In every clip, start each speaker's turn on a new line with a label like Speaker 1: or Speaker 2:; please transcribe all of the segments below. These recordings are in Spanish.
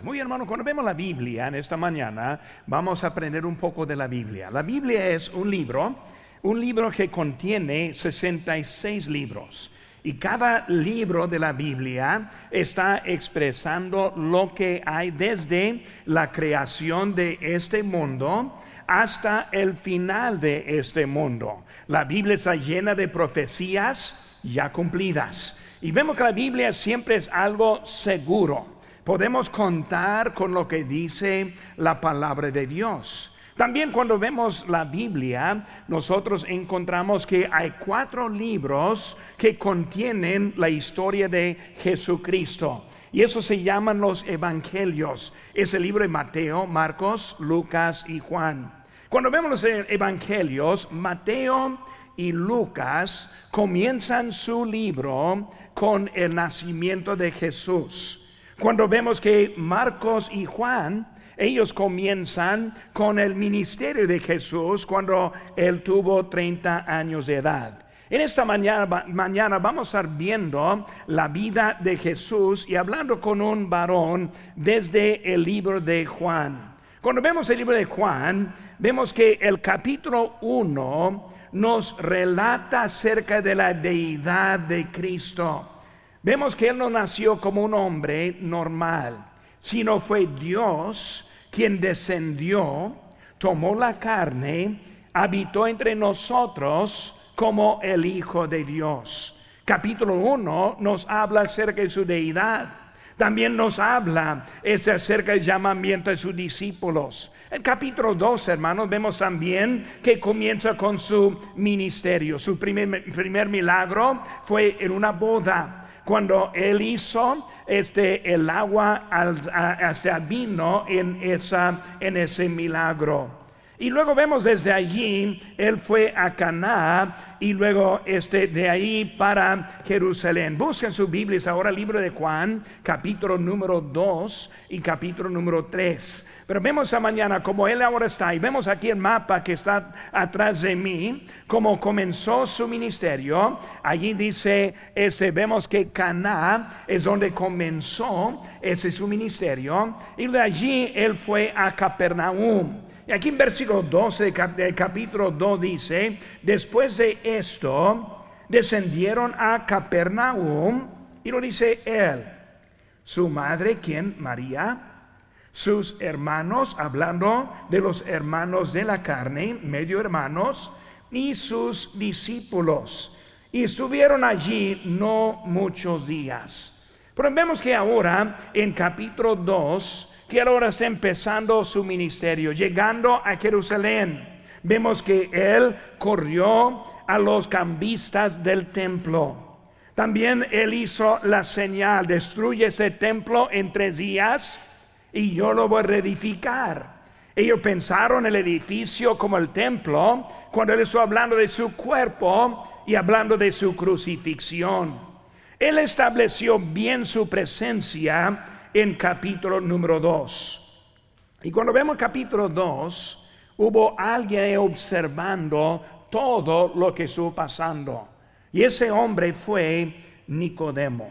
Speaker 1: Muy hermano, cuando vemos la Biblia en esta mañana, vamos a aprender un poco de la Biblia. La Biblia es un libro, un libro que contiene 66 libros. Y cada libro de la Biblia está expresando lo que hay desde la creación de este mundo hasta el final de este mundo. La Biblia está llena de profecías ya cumplidas. Y vemos que la Biblia siempre es algo seguro podemos contar con lo que dice la palabra de Dios. También cuando vemos la Biblia, nosotros encontramos que hay cuatro libros que contienen la historia de Jesucristo. Y eso se llaman los evangelios. Es el libro de Mateo, Marcos, Lucas y Juan. Cuando vemos los evangelios, Mateo y Lucas comienzan su libro con el nacimiento de Jesús. Cuando vemos que Marcos y Juan, ellos comienzan con el ministerio de Jesús cuando él tuvo 30 años de edad. En esta mañana, vamos a estar viendo la vida de Jesús y hablando con un varón desde el libro de Juan. Cuando vemos el libro de Juan, vemos que el capítulo 1 nos relata acerca de la deidad de Cristo. Vemos que Él no nació como un hombre normal, sino fue Dios quien descendió, tomó la carne, habitó entre nosotros como el Hijo de Dios. Capítulo 1 nos habla acerca de su deidad. También nos habla este acerca del llamamiento de sus discípulos. En capítulo 2, hermanos, vemos también que comienza con su ministerio. Su primer, primer milagro fue en una boda cuando él hizo este el agua hacia vino en esa en ese milagro. Y luego vemos desde allí, él fue a Caná y luego este, de ahí para Jerusalén. Busquen sus Biblias ahora, libro de Juan, capítulo número 2 y capítulo número 3. Pero vemos a mañana como él ahora está y vemos aquí el mapa que está atrás de mí, como comenzó su ministerio. Allí dice, este, vemos que Caná es donde comenzó ese su ministerio y de allí él fue a Capernaum. Y aquí en versículo 12 del capítulo 2 dice, después de esto descendieron a Capernaum y lo dice él, su madre, quien María, sus hermanos, hablando de los hermanos de la carne, medio hermanos, y sus discípulos. Y estuvieron allí no muchos días. Pero vemos que ahora en capítulo 2, que ahora está empezando su ministerio, llegando a Jerusalén. Vemos que él corrió a los cambistas del templo. También él hizo la señal, destruye ese templo en tres días y yo lo voy a reedificar. Ellos pensaron el edificio como el templo cuando él estuvo hablando de su cuerpo y hablando de su crucifixión. Él estableció bien su presencia en capítulo número 2. Y cuando vemos capítulo 2, hubo alguien observando todo lo que estuvo pasando. Y ese hombre fue Nicodemo.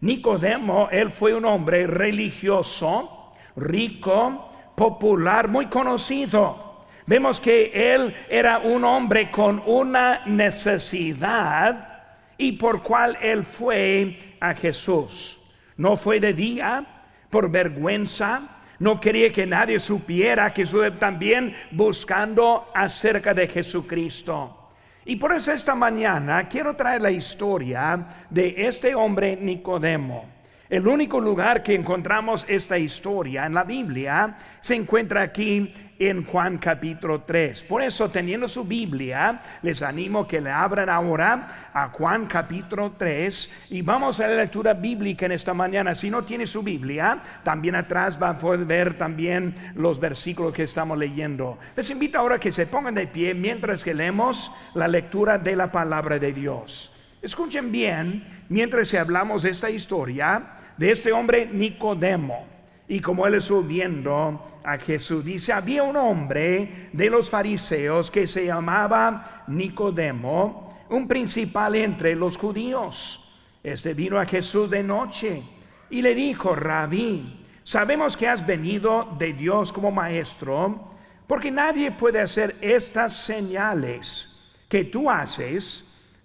Speaker 1: Nicodemo, él fue un hombre religioso rico, popular, muy conocido. Vemos que él era un hombre con una necesidad y por cual él fue a Jesús. No fue de día por vergüenza, no quería que nadie supiera que estuve también buscando acerca de Jesucristo. Y por eso esta mañana quiero traer la historia de este hombre Nicodemo. El único lugar que encontramos esta historia en la Biblia se encuentra aquí en Juan capítulo 3. Por eso, teniendo su Biblia, les animo que le abran ahora a Juan capítulo 3 y vamos a la lectura bíblica en esta mañana. Si no tiene su Biblia, también atrás va a poder ver también los versículos que estamos leyendo. Les invito ahora que se pongan de pie mientras que leemos la lectura de la palabra de Dios. Escuchen bien, mientras hablamos de esta historia, de este hombre Nicodemo. Y como él estuvo viendo a Jesús, dice, había un hombre de los fariseos que se llamaba Nicodemo, un principal entre los judíos. Este vino a Jesús de noche y le dijo, rabí, sabemos que has venido de Dios como maestro, porque nadie puede hacer estas señales que tú haces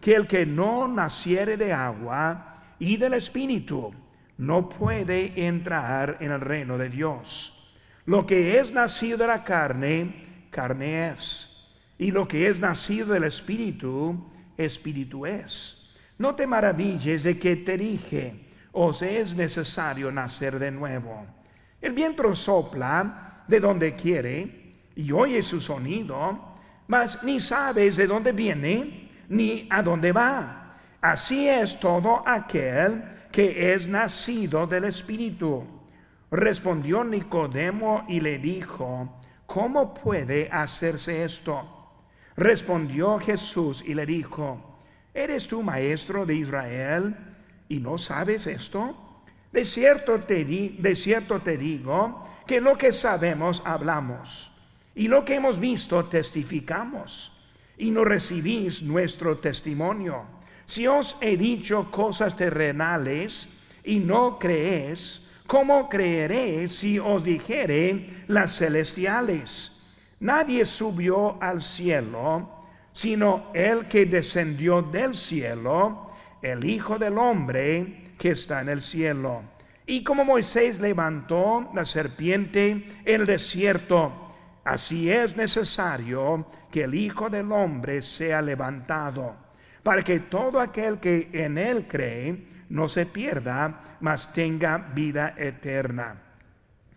Speaker 1: que el que no naciere de agua y del Espíritu no puede entrar en el reino de Dios. Lo que es nacido de la carne, carne es. Y lo que es nacido del Espíritu, Espíritu es. No te maravilles de que te dije, os es necesario nacer de nuevo. El viento sopla de donde quiere y oye su sonido, mas ni sabes de dónde viene ni a dónde va. Así es todo aquel que es nacido del Espíritu. Respondió Nicodemo y le dijo, ¿cómo puede hacerse esto? Respondió Jesús y le dijo, ¿eres tú maestro de Israel y no sabes esto? De cierto te, de cierto te digo que lo que sabemos hablamos y lo que hemos visto testificamos y no recibís nuestro testimonio. Si os he dicho cosas terrenales y no creéis, ¿cómo creeré si os dijere las celestiales? Nadie subió al cielo, sino el que descendió del cielo, el Hijo del Hombre que está en el cielo. Y como Moisés levantó la serpiente en el desierto, Así es necesario que el Hijo del Hombre sea levantado, para que todo aquel que en él cree no se pierda, mas tenga vida eterna.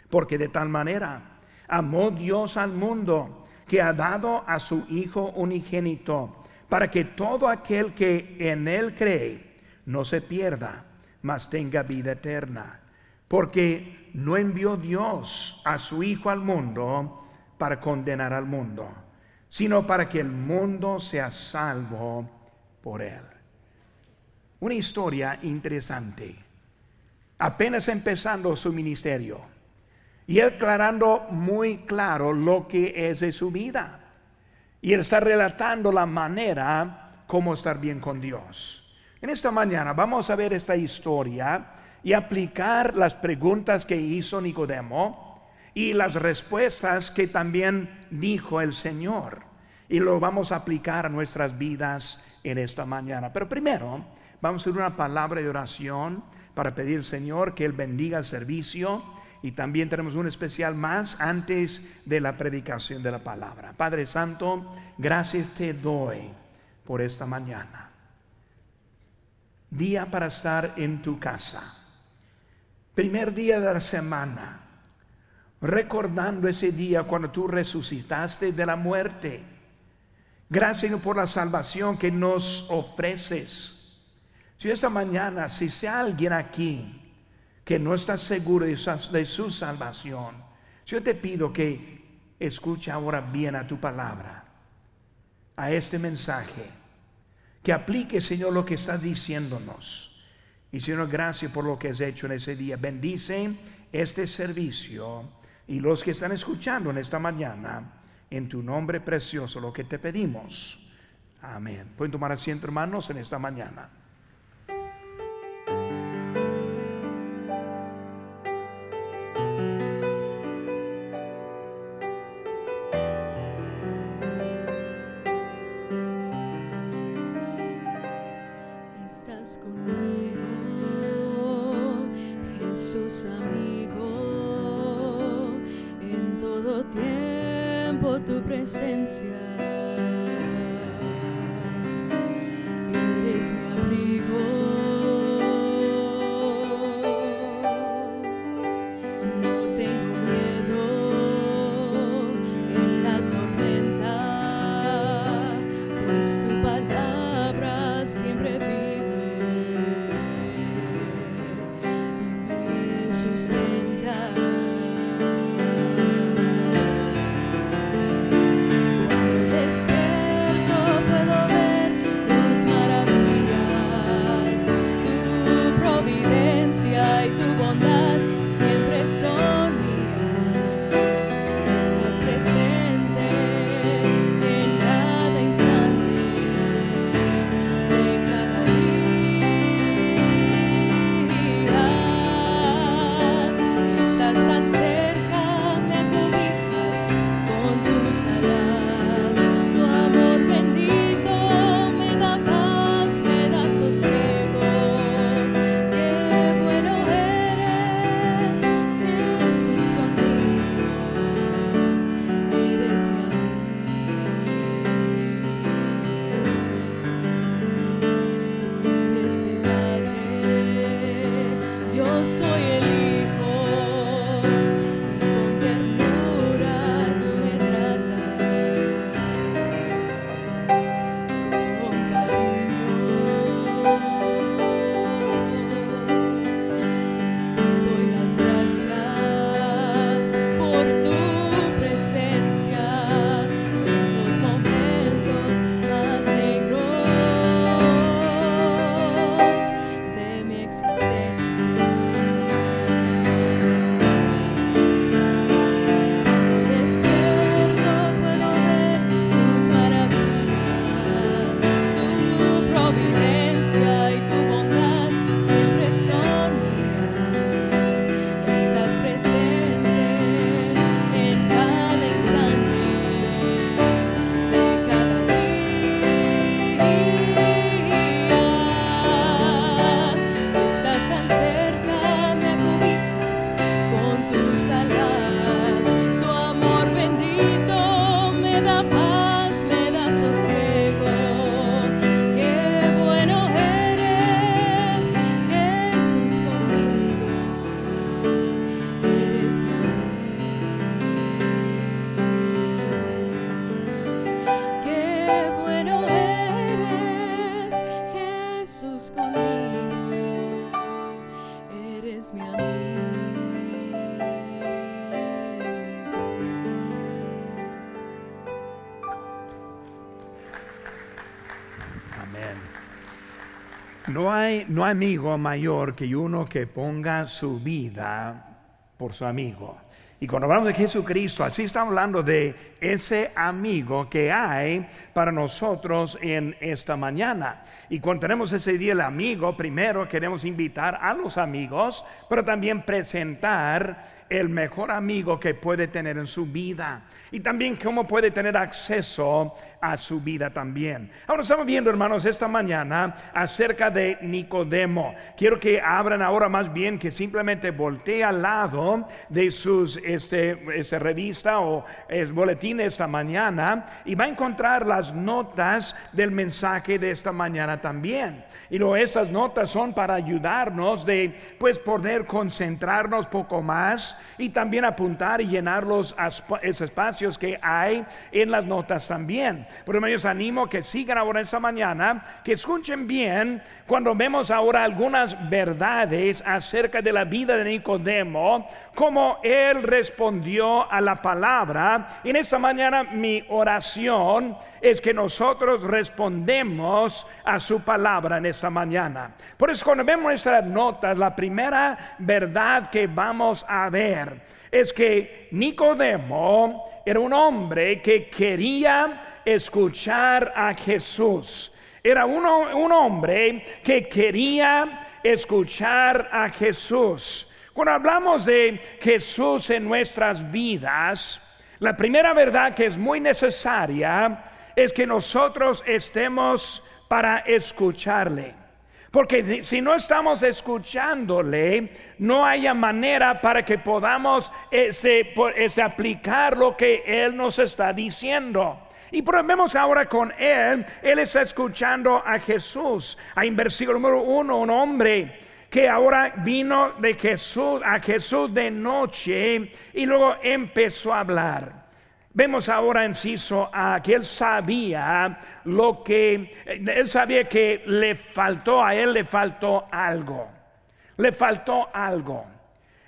Speaker 1: Porque de tal manera amó Dios al mundo, que ha dado a su Hijo unigénito, para que todo aquel que en él cree no se pierda, mas tenga vida eterna. Porque no envió Dios a su Hijo al mundo, para condenar al mundo, sino para que el mundo sea salvo por él. Una historia interesante. Apenas empezando su ministerio y aclarando muy claro lo que es de su vida. Y él está relatando la manera como estar bien con Dios. En esta mañana vamos a ver esta historia y aplicar las preguntas que hizo Nicodemo y las respuestas que también dijo el Señor. Y lo vamos a aplicar a nuestras vidas en esta mañana. Pero primero vamos a hacer una palabra de oración para pedir al Señor que Él bendiga el servicio. Y también tenemos un especial más antes de la predicación de la palabra. Padre Santo, gracias te doy por esta mañana. Día para estar en tu casa. Primer día de la semana recordando ese día cuando tú resucitaste de la muerte. Gracias por la salvación que nos ofreces. Si esta mañana, si sea alguien aquí que no está seguro de su, salvación, yo te pido que escuche ahora bien a tu palabra, a este mensaje, que aplique, Señor, lo que estás diciéndonos. Y Señor, gracias por lo que has hecho en ese día. Bendice este servicio y los que están escuchando en esta mañana, en tu nombre precioso, lo que te pedimos. Amén. Pueden tomar asiento, hermanos, en esta mañana.
Speaker 2: Eres mi abrigo. 所有
Speaker 1: No hay, no amigo mayor que uno que ponga su vida por su amigo. Y cuando hablamos de Jesucristo, así estamos hablando de ese amigo que hay para nosotros en esta mañana. Y cuando tenemos ese día el amigo, primero queremos invitar a los amigos, pero también presentar el mejor amigo que puede tener en su vida y también cómo puede tener acceso a su vida también. Ahora estamos viendo, hermanos, esta mañana acerca de Nicodemo. Quiero que abran ahora más bien que simplemente voltee al lado de sus este, esta revista o es boletín esta mañana y va a encontrar las notas del mensaje de esta mañana también. Y luego estas notas son para ayudarnos de pues poder concentrarnos poco más y también apuntar y llenar los espacios que hay en las notas también. Por eso les animo que sigan ahora esta mañana, que escuchen bien cuando vemos ahora algunas verdades acerca de la vida de Nicodemo, como él respondió a la palabra. En esta mañana mi oración es que nosotros respondemos a su palabra en esta mañana. Por eso cuando vemos nuestras notas, la primera verdad que vamos a ver es que Nicodemo era un hombre que quería escuchar a Jesús. Era un hombre que quería escuchar a Jesús. Cuando hablamos de Jesús en nuestras vidas, la primera verdad que es muy necesaria es que nosotros estemos para escucharle. Porque si no estamos escuchándole, no haya manera para que podamos ese, ese aplicar lo que Él nos está diciendo. Y vemos ahora con Él, Él está escuchando a Jesús. Hay en versículo número uno un hombre que ahora vino de Jesús a Jesús de noche y luego empezó a hablar. Vemos ahora, inciso, a que él sabía lo que, él sabía que le faltó, a él le faltó algo, le faltó algo.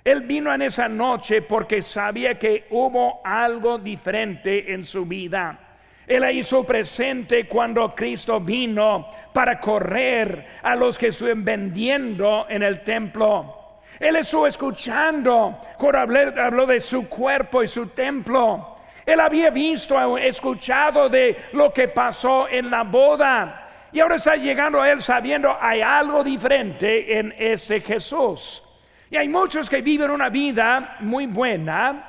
Speaker 1: Él vino en esa noche porque sabía que hubo algo diferente en su vida. Él la hizo presente cuando Cristo vino para correr a los que estuvieron vendiendo en el templo. Él estuvo escuchando cuando habló de su cuerpo y su templo. Él había visto, escuchado de lo que pasó en la boda. Y ahora está llegando a él sabiendo hay algo diferente en ese Jesús. Y hay muchos que viven una vida muy buena,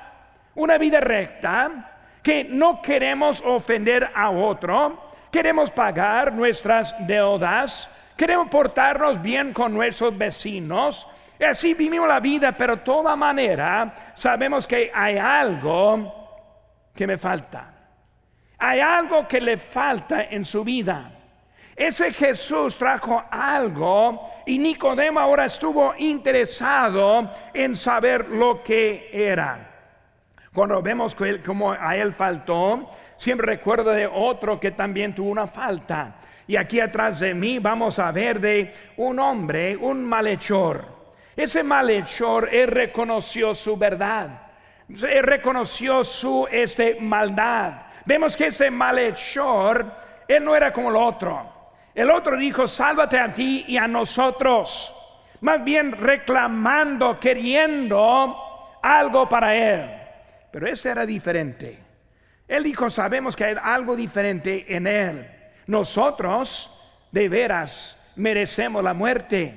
Speaker 1: una vida recta, que no queremos ofender a otro, queremos pagar nuestras deudas, queremos portarnos bien con nuestros vecinos. Y así vivimos la vida, pero de toda manera sabemos que hay algo que me falta. Hay algo que le falta en su vida. Ese Jesús trajo algo y Nicodemo ahora estuvo interesado en saber lo que era. Cuando vemos que a él faltó, siempre recuerdo de otro que también tuvo una falta. Y aquí atrás de mí vamos a ver de un hombre, un malhechor. Ese malhechor, él reconoció su verdad reconoció su este, maldad. Vemos que ese malhechor, él no era como el otro. El otro dijo, sálvate a ti y a nosotros. Más bien reclamando, queriendo algo para él. Pero ese era diferente. Él dijo, sabemos que hay algo diferente en él. Nosotros, de veras, merecemos la muerte.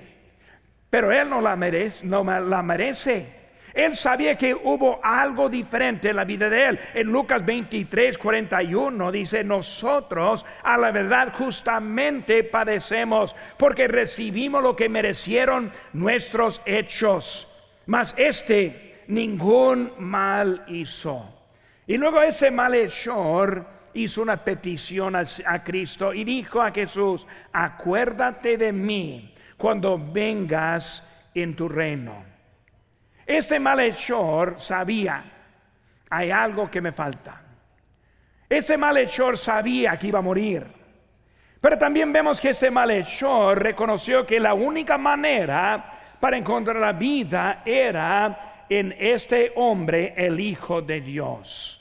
Speaker 1: Pero él no la merece, no la merece. Él sabía que hubo algo diferente en la vida de él. En Lucas 23, 41 dice, nosotros a la verdad justamente padecemos porque recibimos lo que merecieron nuestros hechos. Mas este ningún mal hizo. Y luego ese malhechor hizo una petición a, a Cristo y dijo a Jesús, acuérdate de mí cuando vengas en tu reino. Este malhechor sabía, hay algo que me falta. Este malhechor sabía que iba a morir. Pero también vemos que ese malhechor reconoció que la única manera para encontrar la vida era en este hombre, el Hijo de Dios.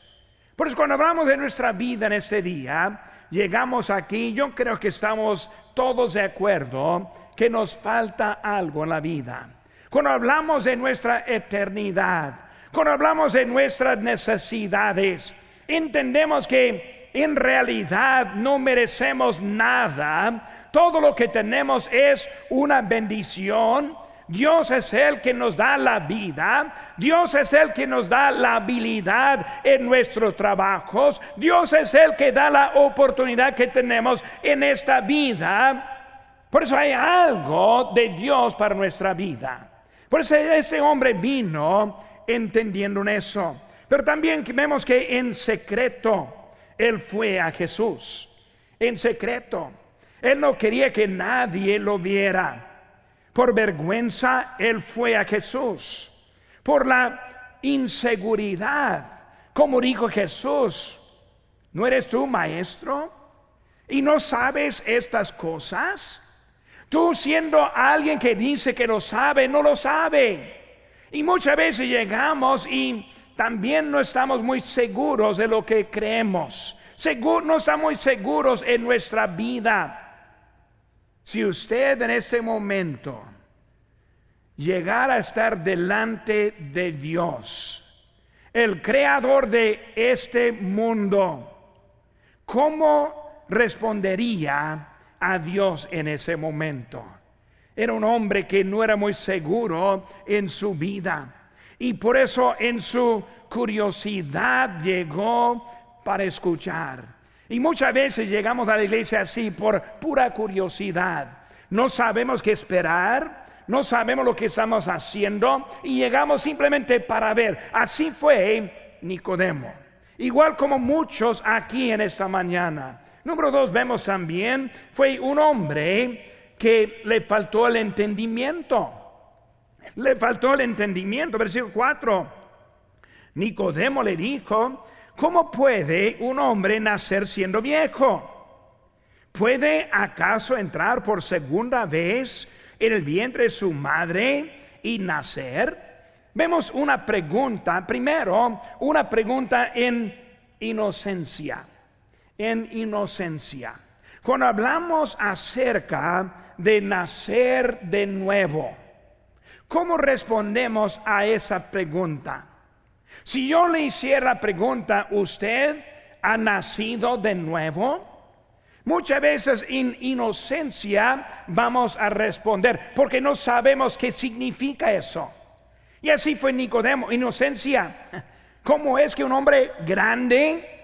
Speaker 1: Por eso cuando hablamos de nuestra vida en este día, llegamos aquí, yo creo que estamos todos de acuerdo que nos falta algo en la vida. Cuando hablamos de nuestra eternidad, cuando hablamos de nuestras necesidades, entendemos que en realidad no merecemos nada. Todo lo que tenemos es una bendición Dios es el que nos da la vida, Dios es el que nos da la habilidad en nuestros trabajos, Dios es el que da la oportunidad que tenemos en esta vida. Por eso hay algo de Dios para nuestra vida. Por eso ese hombre vino entendiendo eso. Pero también vemos que en secreto él fue a Jesús. En secreto. Él no quería que nadie lo viera. Por vergüenza, él fue a Jesús. Por la inseguridad, como dijo Jesús, ¿no eres tú maestro? ¿Y no sabes estas cosas? Tú siendo alguien que dice que lo sabe, no lo sabe. Y muchas veces llegamos y también no estamos muy seguros de lo que creemos. no estamos muy seguros en nuestra vida. Si usted en este momento llegara a estar delante de Dios, el creador de este mundo, ¿cómo respondería a Dios en ese momento? Era un hombre que no era muy seguro en su vida y por eso en su curiosidad llegó para escuchar. Y muchas veces llegamos a la iglesia así por pura curiosidad. No sabemos qué esperar, no sabemos lo que estamos haciendo y llegamos simplemente para ver. Así fue Nicodemo. Igual como muchos aquí en esta mañana. Número dos, vemos también, fue un hombre que le faltó el entendimiento. Le faltó el entendimiento. Versículo 4. Nicodemo le dijo, ¿Cómo puede un hombre nacer siendo viejo? ¿Puede acaso entrar por segunda vez en el vientre de su madre y nacer? Vemos una pregunta, primero, una pregunta en inocencia, en inocencia. Cuando hablamos acerca de nacer de nuevo, ¿cómo respondemos a esa pregunta? Si yo le hiciera la pregunta, ¿usted ha nacido de nuevo? Muchas veces en inocencia vamos a responder porque no sabemos qué significa eso. Y así fue Nicodemo, inocencia. ¿Cómo es que un hombre grande,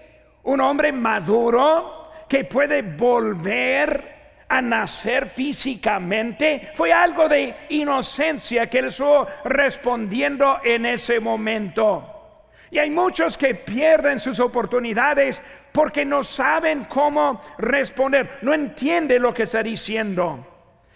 Speaker 1: un hombre maduro, que puede volver a nacer físicamente, fue algo de inocencia que él estuvo respondiendo en ese momento. Y hay muchos que pierden sus oportunidades porque no saben cómo responder, no entienden lo que está diciendo.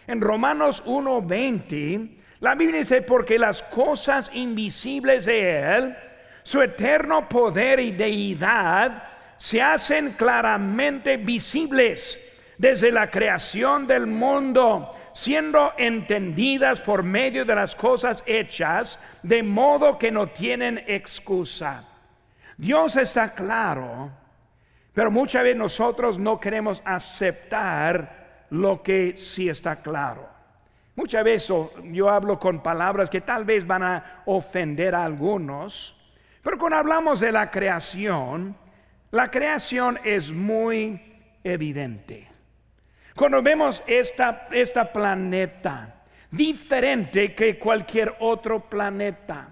Speaker 1: En Romanos 1:20, la Biblia dice, porque las cosas invisibles de Él, su eterno poder y deidad, se hacen claramente visibles desde la creación del mundo siendo entendidas por medio de las cosas hechas, de modo que no tienen excusa. Dios está claro, pero muchas veces nosotros no queremos aceptar lo que sí está claro. Muchas veces yo hablo con palabras que tal vez van a ofender a algunos, pero cuando hablamos de la creación, la creación es muy evidente. Cuando vemos esta, esta planeta, diferente que cualquier otro planeta,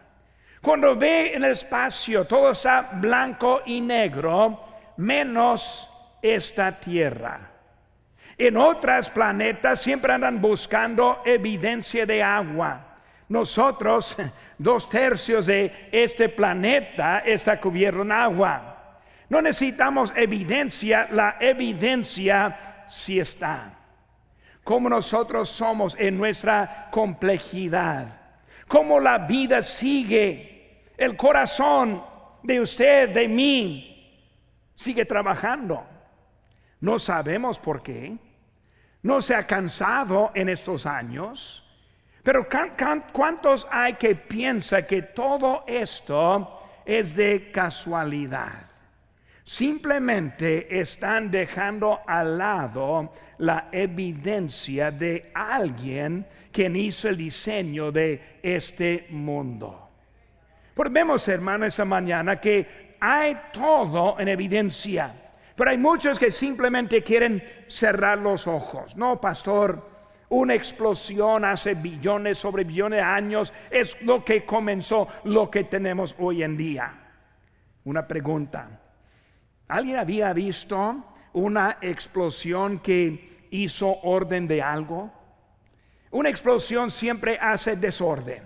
Speaker 1: cuando ve en el espacio todo está blanco y negro, menos esta Tierra. En otros planetas siempre andan buscando evidencia de agua. Nosotros, dos tercios de este planeta está cubierto en agua. No necesitamos evidencia, la evidencia si está. Como nosotros somos en nuestra complejidad. Como la vida sigue. El corazón de usted, de mí, sigue trabajando. No sabemos por qué. No se ha cansado en estos años. Pero ¿cuántos hay que piensa que todo esto es de casualidad? Simplemente están dejando al lado la evidencia de alguien quien hizo el diseño de este mundo. Porque vemos, hermano, esta mañana que hay todo en evidencia, pero hay muchos que simplemente quieren cerrar los ojos. No, pastor, una explosión hace billones sobre billones de años es lo que comenzó, lo que tenemos hoy en día. Una pregunta. ¿Alguien había visto una explosión que hizo orden de algo? Una explosión siempre hace desorden.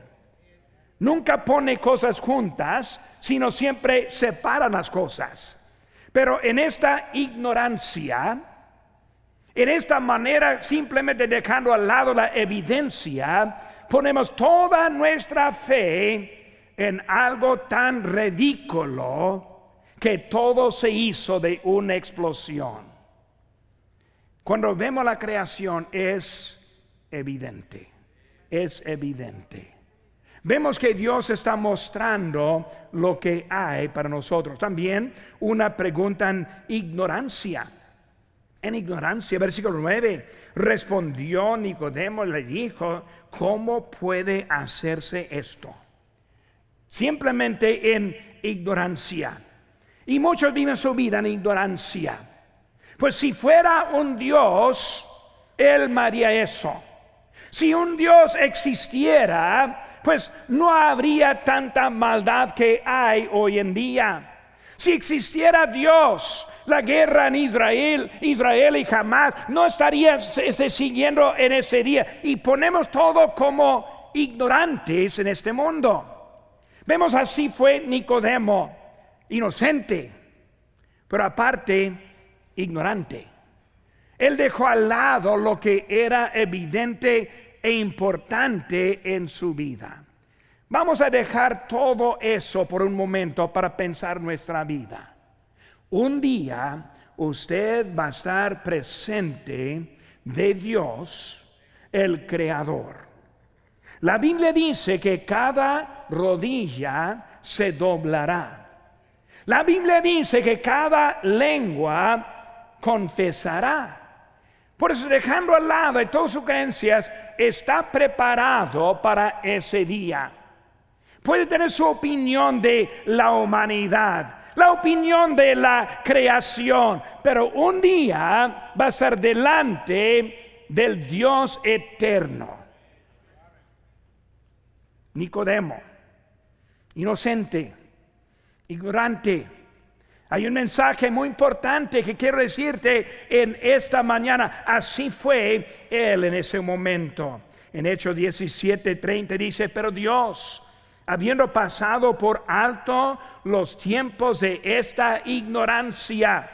Speaker 1: Nunca pone cosas juntas, sino siempre separa las cosas. Pero en esta ignorancia, en esta manera, simplemente dejando al lado la evidencia, ponemos toda nuestra fe en algo tan ridículo que todo se hizo de una explosión. Cuando vemos la creación es evidente, es evidente. Vemos que Dios está mostrando lo que hay para nosotros. También una pregunta en ignorancia. En ignorancia, versículo 9, respondió Nicodemo le dijo, ¿cómo puede hacerse esto? Simplemente en ignorancia. Y muchos viven su vida en ignorancia. Pues si fuera un Dios, Él haría eso. Si un Dios existiera, pues no habría tanta maldad que hay hoy en día. Si existiera Dios, la guerra en Israel, Israel y jamás no estaría siguiendo en ese día. Y ponemos todo como ignorantes en este mundo. Vemos así fue Nicodemo inocente, pero aparte ignorante. Él dejó al lado lo que era evidente e importante en su vida. Vamos a dejar todo eso por un momento para pensar nuestra vida. Un día usted va a estar presente de Dios, el Creador. La Biblia dice que cada rodilla se doblará la Biblia dice que cada lengua confesará. Por eso, dejando al lado de todas sus creencias, está preparado para ese día. Puede tener su opinión de la humanidad, la opinión de la creación, pero un día va a ser delante del Dios eterno. Nicodemo, inocente ignorante. Hay un mensaje muy importante que quiero decirte en esta mañana. Así fue él en ese momento. En Hechos 17, 30 dice, pero Dios, habiendo pasado por alto los tiempos de esta ignorancia,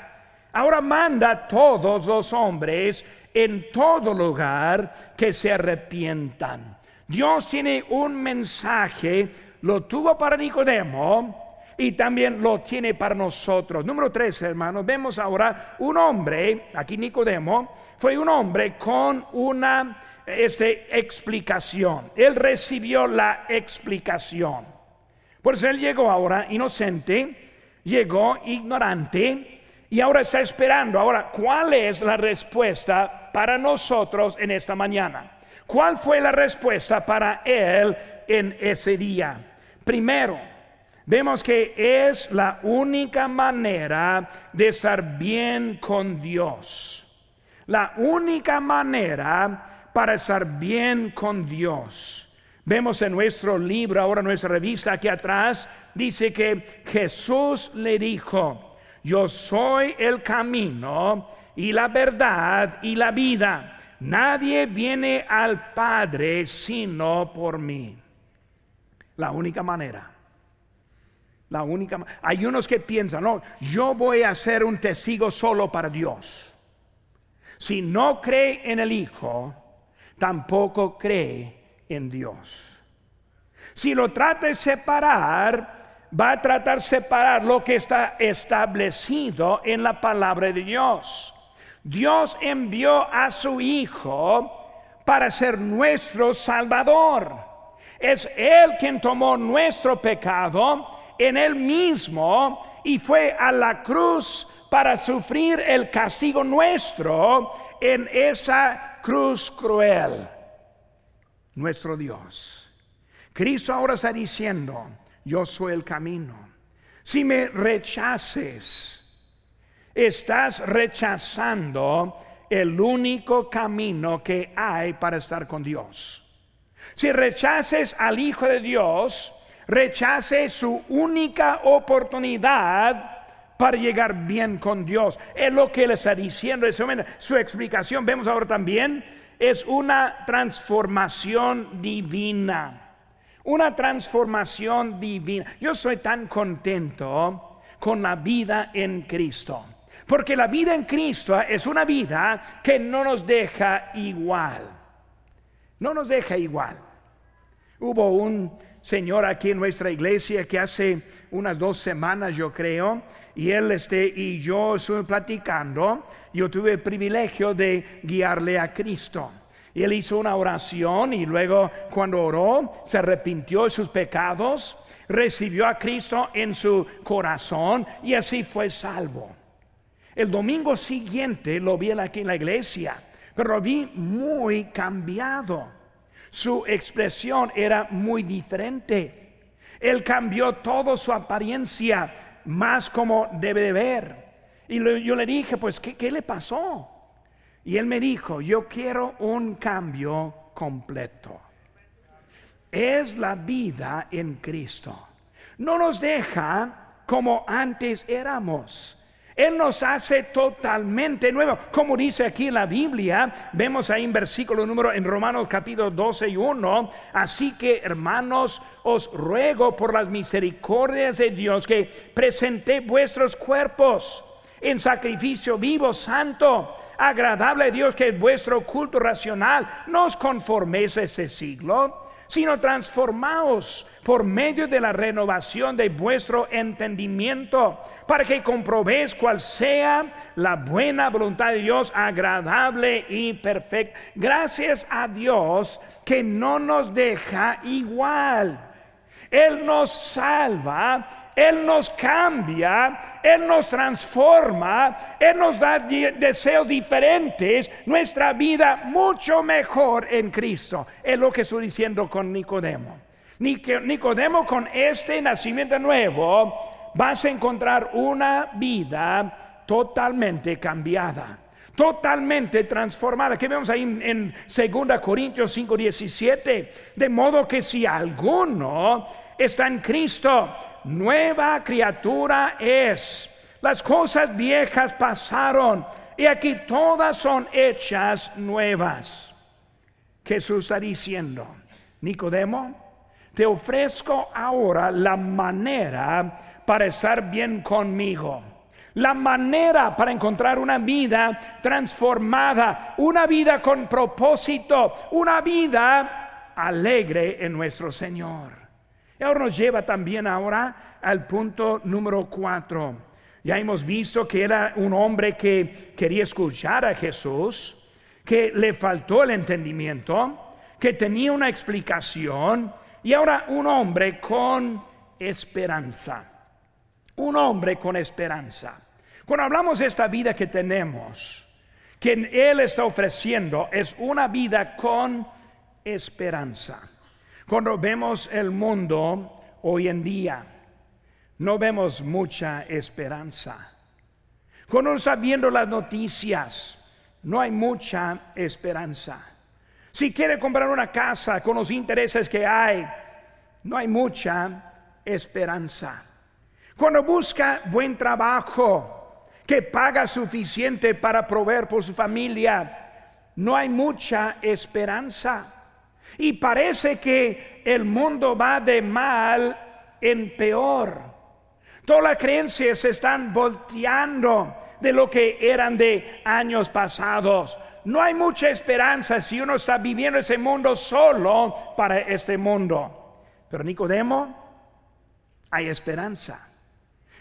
Speaker 1: ahora manda a todos los hombres en todo lugar que se arrepientan. Dios tiene un mensaje, lo tuvo para Nicodemo, y también lo tiene para nosotros. Número tres, hermanos, vemos ahora un hombre, aquí Nicodemo, fue un hombre con una este, explicación. Él recibió la explicación. Por eso él llegó ahora inocente, llegó ignorante y ahora está esperando. Ahora, ¿cuál es la respuesta para nosotros en esta mañana? ¿Cuál fue la respuesta para él en ese día? Primero, vemos que es la única manera de estar bien con Dios. La única manera para estar bien con Dios. Vemos en nuestro libro, ahora nuestra revista aquí atrás, dice que Jesús le dijo, yo soy el camino y la verdad y la vida. Nadie viene al Padre sino por mí. La única manera. La única. Hay unos que piensan, no, yo voy a ser un testigo solo para Dios. Si no cree en el Hijo, tampoco cree en Dios. Si lo trata de separar, va a tratar de separar lo que está establecido en la palabra de Dios. Dios envió a su Hijo para ser nuestro Salvador. Es Él quien tomó nuestro pecado en él mismo y fue a la cruz para sufrir el castigo nuestro en esa cruz cruel. Nuestro Dios. Cristo ahora está diciendo, yo soy el camino. Si me rechaces, estás rechazando el único camino que hay para estar con Dios. Si rechaces al Hijo de Dios, rechace su única oportunidad para llegar bien con Dios. Es lo que él está diciendo. Su explicación, vemos ahora también, es una transformación divina. Una transformación divina. Yo soy tan contento con la vida en Cristo. Porque la vida en Cristo es una vida que no nos deja igual. No nos deja igual. Hubo un señor aquí en nuestra iglesia que hace unas dos semanas, yo creo, y él este, y yo estuve platicando. Yo tuve el privilegio de guiarle a Cristo. Él hizo una oración y luego cuando oró se arrepintió de sus pecados, recibió a Cristo en su corazón y así fue salvo. El domingo siguiente lo vi aquí en la iglesia, pero lo vi muy cambiado. Su expresión era muy diferente. Él cambió toda su apariencia más como debe de ver. Y yo le dije, pues, ¿qué, ¿qué le pasó? Y él me dijo, yo quiero un cambio completo. Es la vida en Cristo. No nos deja como antes éramos. Él nos hace totalmente nuevo. Como dice aquí en la Biblia, vemos ahí en versículo número en Romanos capítulo 12 y 1. Así que hermanos, os ruego por las misericordias de Dios que presente vuestros cuerpos en sacrificio vivo, santo, agradable a Dios, que es vuestro culto racional. No os conforméis a este siglo sino transformaos por medio de la renovación de vuestro entendimiento, para que comprobéis cuál sea la buena voluntad de Dios, agradable y perfecta. Gracias a Dios que no nos deja igual. Él nos salva él nos cambia, Él nos transforma, Él nos da deseos diferentes, nuestra vida mucho mejor en Cristo. Es lo que estoy diciendo con Nicodemo. Nicodemo con este nacimiento nuevo vas a encontrar una vida totalmente cambiada totalmente transformada. Que vemos ahí en, 2 Corintios 5, 17. De modo que si alguno está en Cristo, nueva criatura es. Las cosas viejas pasaron y aquí todas son hechas nuevas. Jesús está diciendo, Nicodemo, te ofrezco ahora la manera para estar bien conmigo. La manera para encontrar una vida transformada, una vida con propósito, una vida alegre en nuestro Señor. Y ahora nos lleva también ahora al punto número cuatro. Ya hemos visto que era un hombre que quería escuchar a Jesús, que le faltó el entendimiento, que tenía una explicación y ahora un hombre con esperanza. Un hombre con esperanza. Cuando hablamos de esta vida que tenemos, que Él está ofreciendo, es una vida con esperanza. Cuando vemos el mundo hoy en día, no vemos mucha esperanza. Cuando está viendo las noticias, no hay mucha esperanza. Si quiere comprar una casa con los intereses que hay, no hay mucha esperanza. Cuando busca buen trabajo, que paga suficiente para proveer por su familia, no hay mucha esperanza. Y parece que el mundo va de mal en peor. Todas las creencias se están volteando de lo que eran de años pasados. No hay mucha esperanza si uno está viviendo ese mundo solo para este mundo. Pero Nicodemo, hay esperanza.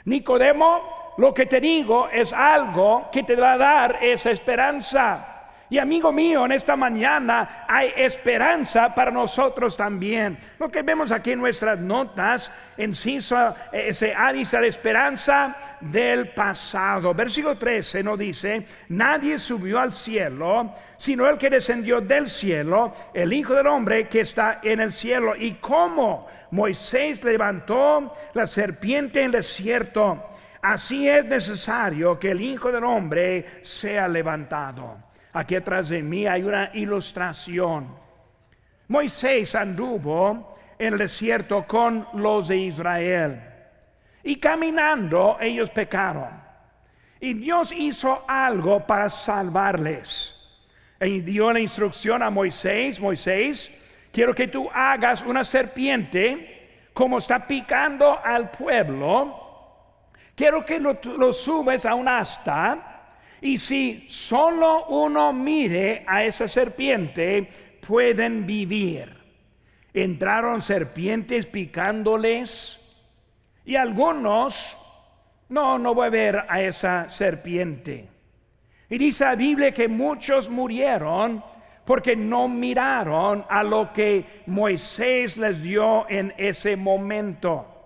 Speaker 1: Nicodemo, lo que te digo es algo que te va a dar esa esperanza. Y amigo mío, en esta mañana hay esperanza para nosotros también. Lo que vemos aquí en nuestras notas, en eh, se dice la esperanza del pasado. Versículo 13 nos dice, nadie subió al cielo, sino el que descendió del cielo, el Hijo del Hombre que está en el cielo. ¿Y cómo? Moisés levantó la serpiente en el desierto. Así es necesario que el Hijo del Hombre sea levantado. Aquí atrás de mí hay una ilustración. Moisés anduvo en el desierto con los de Israel. Y caminando ellos pecaron. Y Dios hizo algo para salvarles. Y dio la instrucción a Moisés, Moisés, quiero que tú hagas una serpiente como está picando al pueblo. Quiero que lo, lo subes a un asta y si solo uno mire a esa serpiente, pueden vivir. Entraron serpientes picándoles y algunos, no, no voy a ver a esa serpiente. Y dice la Biblia que muchos murieron porque no miraron a lo que Moisés les dio en ese momento.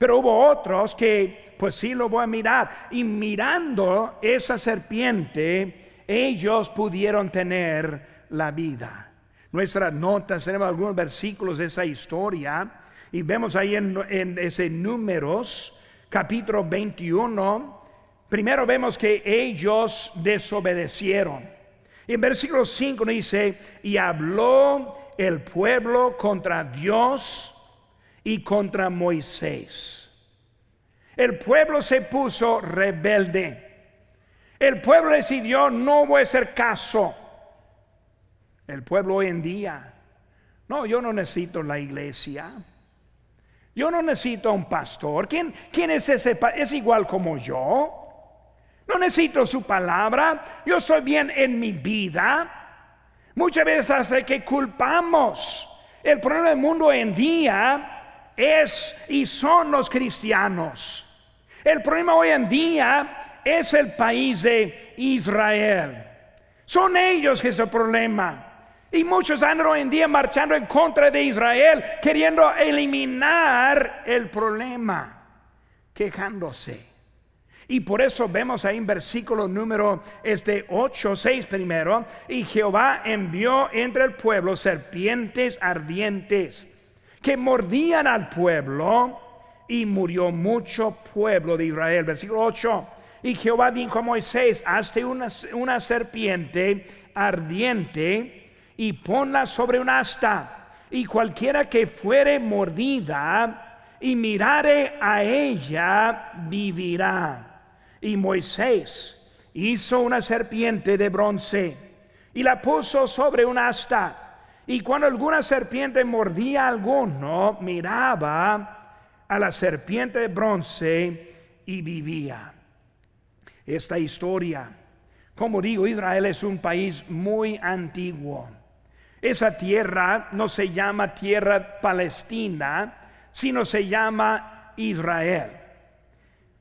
Speaker 1: Pero hubo otros que, pues sí lo voy a mirar. Y mirando esa serpiente, ellos pudieron tener la vida. Nuestras notas tenemos algunos versículos de esa historia. Y vemos ahí en, ese números, capítulo 21. Primero vemos que ellos desobedecieron. En versículo 5 dice, y habló el pueblo contra Dios y contra Moisés. El pueblo se puso rebelde. El pueblo decidió, no voy a hacer caso. El pueblo hoy en día, no, yo no necesito la iglesia. Yo no necesito un pastor. ¿Quién, quién es ese? Es igual como yo. No necesito su palabra. Yo estoy bien en mi vida. Muchas veces hace que culpamos. El problema del mundo hoy en día es y son los cristianos. El problema hoy en día es el país de Israel. Son ellos que es el problema. Y muchos andan hoy en día marchando en contra de Israel, queriendo eliminar el problema, quejándose. Y por eso vemos ahí en versículo número este 8, 6 primero, y Jehová envió entre el pueblo serpientes ardientes que mordían al pueblo y murió mucho pueblo de Israel. Versículo 8. Y Jehová dijo a Moisés, hazte una, una serpiente ardiente y ponla sobre un asta. Y cualquiera que fuere mordida y mirare a ella, vivirá. Y Moisés hizo una serpiente de bronce y la puso sobre un asta y cuando alguna serpiente mordía a alguno, miraba a la serpiente de bronce y vivía. Esta historia, como digo, Israel es un país muy antiguo. Esa tierra no se llama tierra palestina, sino se llama Israel.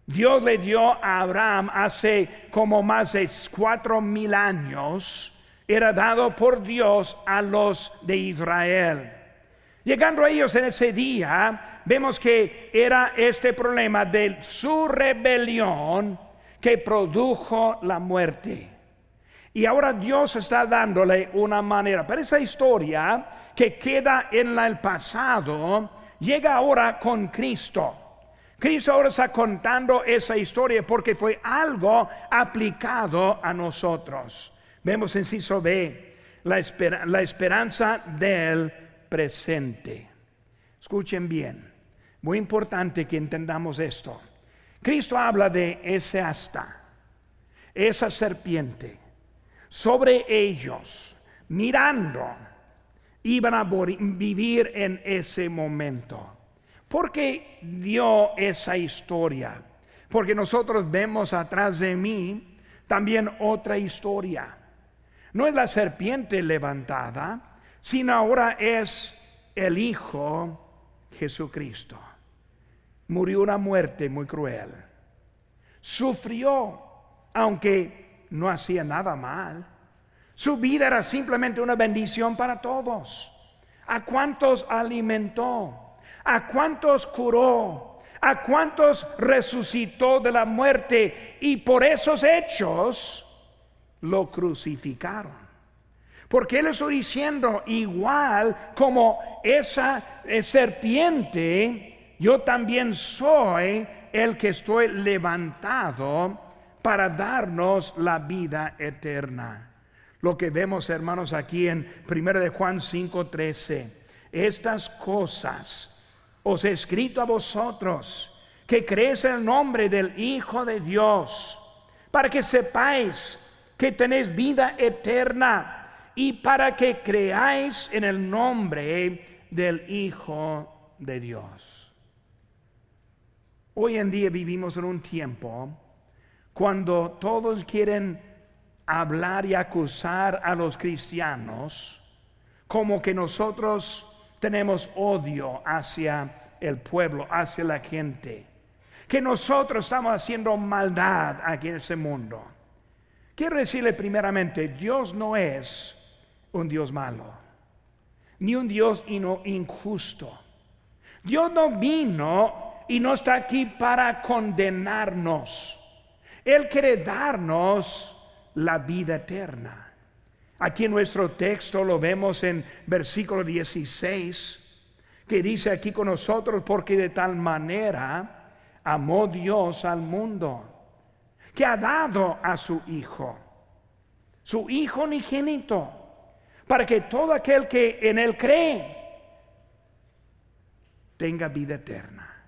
Speaker 1: Dios le dio a Abraham hace como más de cuatro mil años era dado por Dios a los de Israel. Llegando a ellos en ese día, vemos que era este problema de su rebelión que produjo la muerte. Y ahora Dios está dándole una manera. Pero esa historia que queda en el pasado, llega ahora con Cristo. Cristo ahora está contando esa historia porque fue algo aplicado a nosotros. Vemos en Ciso B la, la esperanza del presente. Escuchen bien, muy importante que entendamos esto. Cristo habla de ese asta, esa serpiente, sobre ellos, mirando, iban a vivir en ese momento. ¿Por qué dio esa historia? Porque nosotros vemos atrás de mí también otra historia. No es la serpiente levantada, sino ahora es el Hijo Jesucristo. Murió una muerte muy cruel. Sufrió, aunque no hacía nada mal. Su vida era simplemente una bendición para todos. ¿A cuántos alimentó? ¿A cuántos curó? ¿A cuántos resucitó de la muerte? Y por esos hechos lo crucificaron. Porque él está diciendo, igual como esa eh, serpiente, yo también soy el que estoy levantado para darnos la vida eterna. Lo que vemos, hermanos, aquí en 1 de Juan 5:13. Estas cosas os he escrito a vosotros que creéis en el nombre del Hijo de Dios, para que sepáis que tenéis vida eterna y para que creáis en el nombre del Hijo de Dios. Hoy en día vivimos en un tiempo cuando todos quieren hablar y acusar a los cristianos como que nosotros tenemos odio hacia el pueblo, hacia la gente, que nosotros estamos haciendo maldad aquí en ese mundo. Quiero decirle primeramente, Dios no es un Dios malo, ni un Dios injusto. Dios no vino y no está aquí para condenarnos. Él quiere darnos la vida eterna. Aquí en nuestro texto lo vemos en versículo 16, que dice aquí con nosotros, porque de tal manera amó Dios al mundo, que ha dado a su Hijo, su Hijo unigénito, para que todo aquel que en Él cree tenga vida eterna.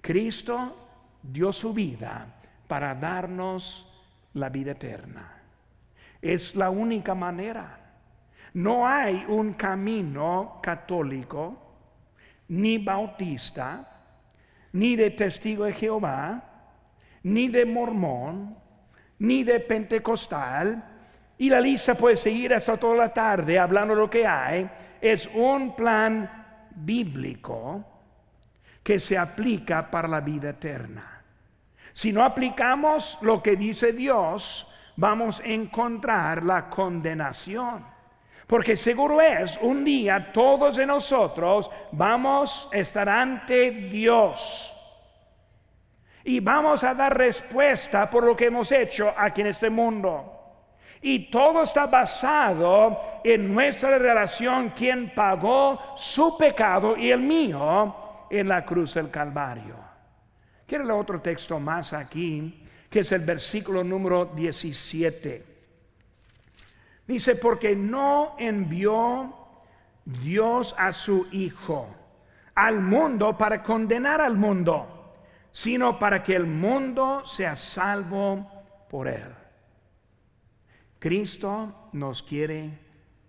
Speaker 1: Cristo dio su vida para darnos la vida eterna. Es la única manera. No hay un camino católico, ni bautista, ni de testigo de Jehová, ni de mormón, ni de pentecostal, y la lista puede seguir hasta toda la tarde hablando de lo que hay. Es un plan bíblico que se aplica para la vida eterna. Si no aplicamos lo que dice Dios, vamos a encontrar la condenación. Porque seguro es, un día todos de nosotros vamos a estar ante Dios. Y vamos a dar respuesta por lo que hemos hecho aquí en este mundo. Y todo está basado en nuestra relación, quien pagó su pecado y el mío en la cruz del Calvario. Quiero leer otro texto más aquí, que es el versículo número 17. Dice, porque no envió Dios a su Hijo al mundo para condenar al mundo, sino para que el mundo sea salvo por él. Cristo nos quiere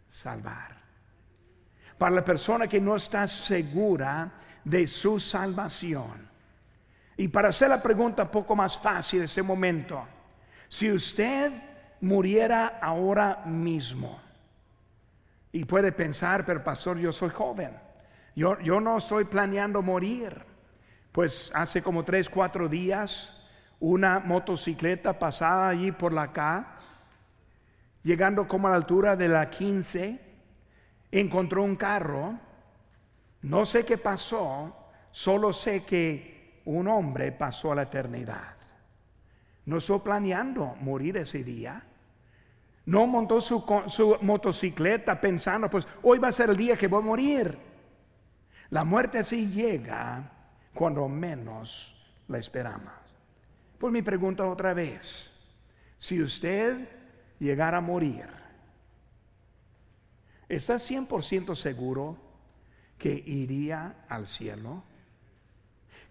Speaker 1: salvar. Para la persona que no está segura de su salvación, y para hacer la pregunta poco más fácil en ese momento, si usted muriera ahora mismo, y puede pensar, pero pastor, yo soy joven, yo, yo no estoy planeando morir, pues hace como tres, cuatro días, una motocicleta pasada allí por la acá, llegando como a la altura de la 15, encontró un carro, no sé qué pasó, solo sé que un hombre pasó a la eternidad. No estuvo planeando morir ese día. No montó su, su, motocicleta pensando, pues hoy va a ser el día que voy a morir. La muerte así llega cuando menos la esperamos. Pues mi pregunta otra vez, si usted llegara a morir, ¿está 100% seguro que iría al cielo?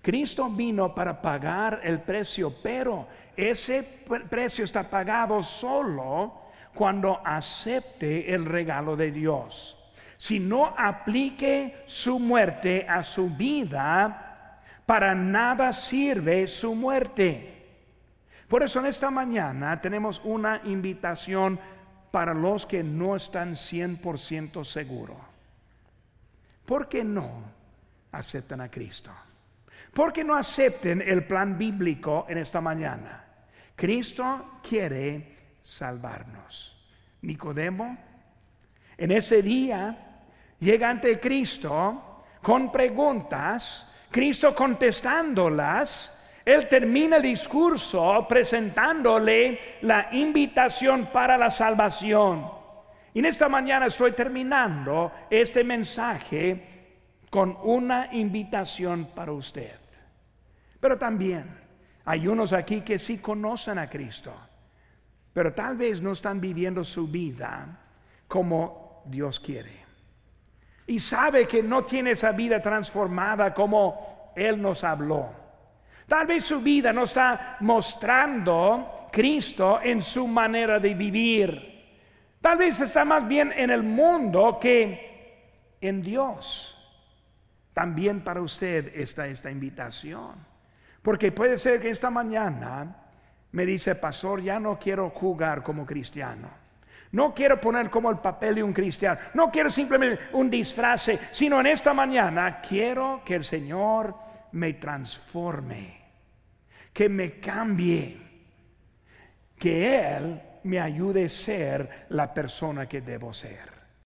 Speaker 1: Cristo vino para pagar el precio, pero ese precio está pagado solo cuando acepte el regalo de Dios. Si no aplique su muerte a su vida, para nada sirve su muerte. Por eso en esta mañana tenemos una invitación para los que no están 100% seguros. ¿Por qué no aceptan a Cristo? ¿Por qué no acepten el plan bíblico en esta mañana? Cristo quiere salvarnos. Nicodemo. En ese día llega ante Cristo con preguntas, Cristo contestándolas. Él termina el discurso presentándole la invitación para la salvación. Y en esta mañana estoy terminando este mensaje con una invitación para usted. Pero también hay unos aquí que sí conocen a Cristo, pero tal vez no están viviendo su vida como Dios quiere. Y sabe que no tiene esa vida transformada como Él nos habló. Tal vez su vida no está mostrando Cristo en su manera de vivir. Tal vez está más bien en el mundo que en Dios. También para usted está esta invitación. Porque puede ser que esta mañana me dice, pastor, ya no quiero jugar como cristiano. No quiero poner como el papel de un cristiano. No quiero simplemente un disfraz, sino en esta mañana quiero que el Señor me transforme, que me cambie, que Él me ayude a ser la persona que debo ser.